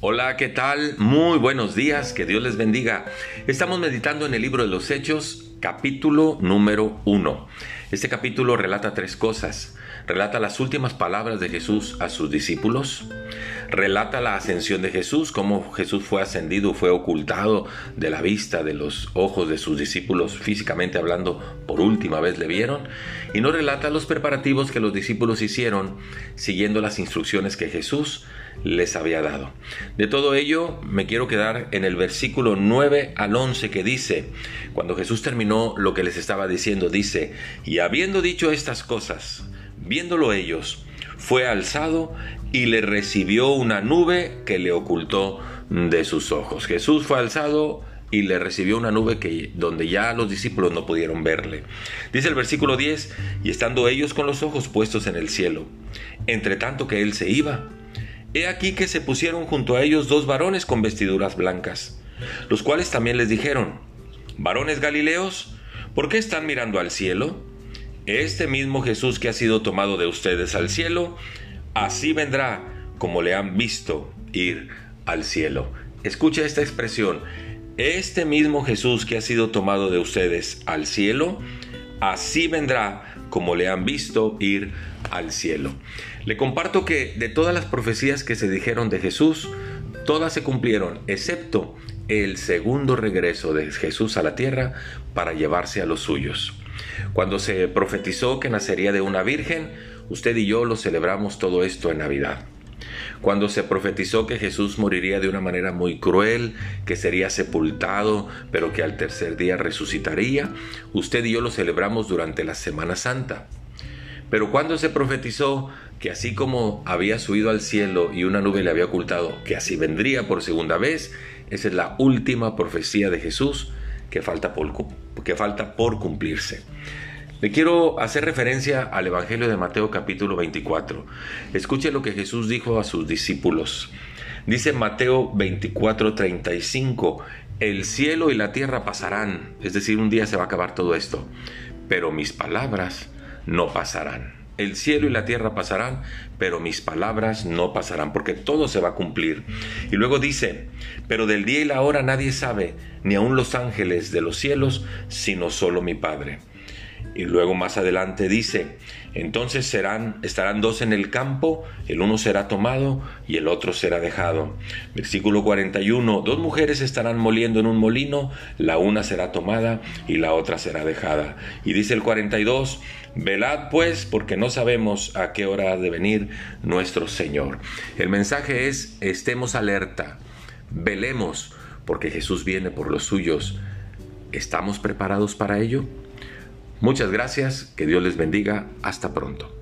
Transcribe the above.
Hola, ¿qué tal? Muy buenos días, que Dios les bendiga. Estamos meditando en el libro de los Hechos, capítulo número 1. Este capítulo relata tres cosas. Relata las últimas palabras de Jesús a sus discípulos. Relata la ascensión de Jesús, cómo Jesús fue ascendido, fue ocultado de la vista, de los ojos de sus discípulos, físicamente hablando, por última vez le vieron. Y no relata los preparativos que los discípulos hicieron siguiendo las instrucciones que Jesús les había dado. De todo ello me quiero quedar en el versículo 9 al 11 que dice, cuando Jesús terminó lo que les estaba diciendo, dice, y habiendo dicho estas cosas, viéndolo ellos, fue alzado y le recibió una nube que le ocultó de sus ojos. Jesús fue alzado y le recibió una nube que donde ya los discípulos no pudieron verle. Dice el versículo 10, y estando ellos con los ojos puestos en el cielo, entre tanto que él se iba, He aquí que se pusieron junto a ellos dos varones con vestiduras blancas, los cuales también les dijeron, varones Galileos, ¿por qué están mirando al cielo? Este mismo Jesús que ha sido tomado de ustedes al cielo, así vendrá como le han visto ir al cielo. Escucha esta expresión, este mismo Jesús que ha sido tomado de ustedes al cielo, así vendrá como le han visto ir al cielo. Le comparto que de todas las profecías que se dijeron de Jesús, todas se cumplieron, excepto el segundo regreso de Jesús a la tierra para llevarse a los suyos. Cuando se profetizó que nacería de una virgen, usted y yo lo celebramos todo esto en Navidad. Cuando se profetizó que Jesús moriría de una manera muy cruel, que sería sepultado, pero que al tercer día resucitaría, usted y yo lo celebramos durante la Semana Santa. Pero cuando se profetizó que así como había subido al cielo y una nube le había ocultado, que así vendría por segunda vez, esa es la última profecía de Jesús que falta por, que falta por cumplirse. Le quiero hacer referencia al Evangelio de Mateo capítulo 24. Escuche lo que Jesús dijo a sus discípulos. Dice Mateo 24, 35, el cielo y la tierra pasarán, es decir, un día se va a acabar todo esto, pero mis palabras no pasarán. El cielo y la tierra pasarán, pero mis palabras no pasarán, porque todo se va a cumplir. Y luego dice, pero del día y la hora nadie sabe, ni aun los ángeles de los cielos, sino solo mi Padre. Y luego más adelante dice, entonces serán, estarán dos en el campo, el uno será tomado y el otro será dejado. Versículo 41, dos mujeres estarán moliendo en un molino, la una será tomada y la otra será dejada. Y dice el 42, velad pues porque no sabemos a qué hora ha de venir nuestro Señor. El mensaje es, estemos alerta, velemos porque Jesús viene por los suyos. ¿Estamos preparados para ello? Muchas gracias, que Dios les bendiga, hasta pronto.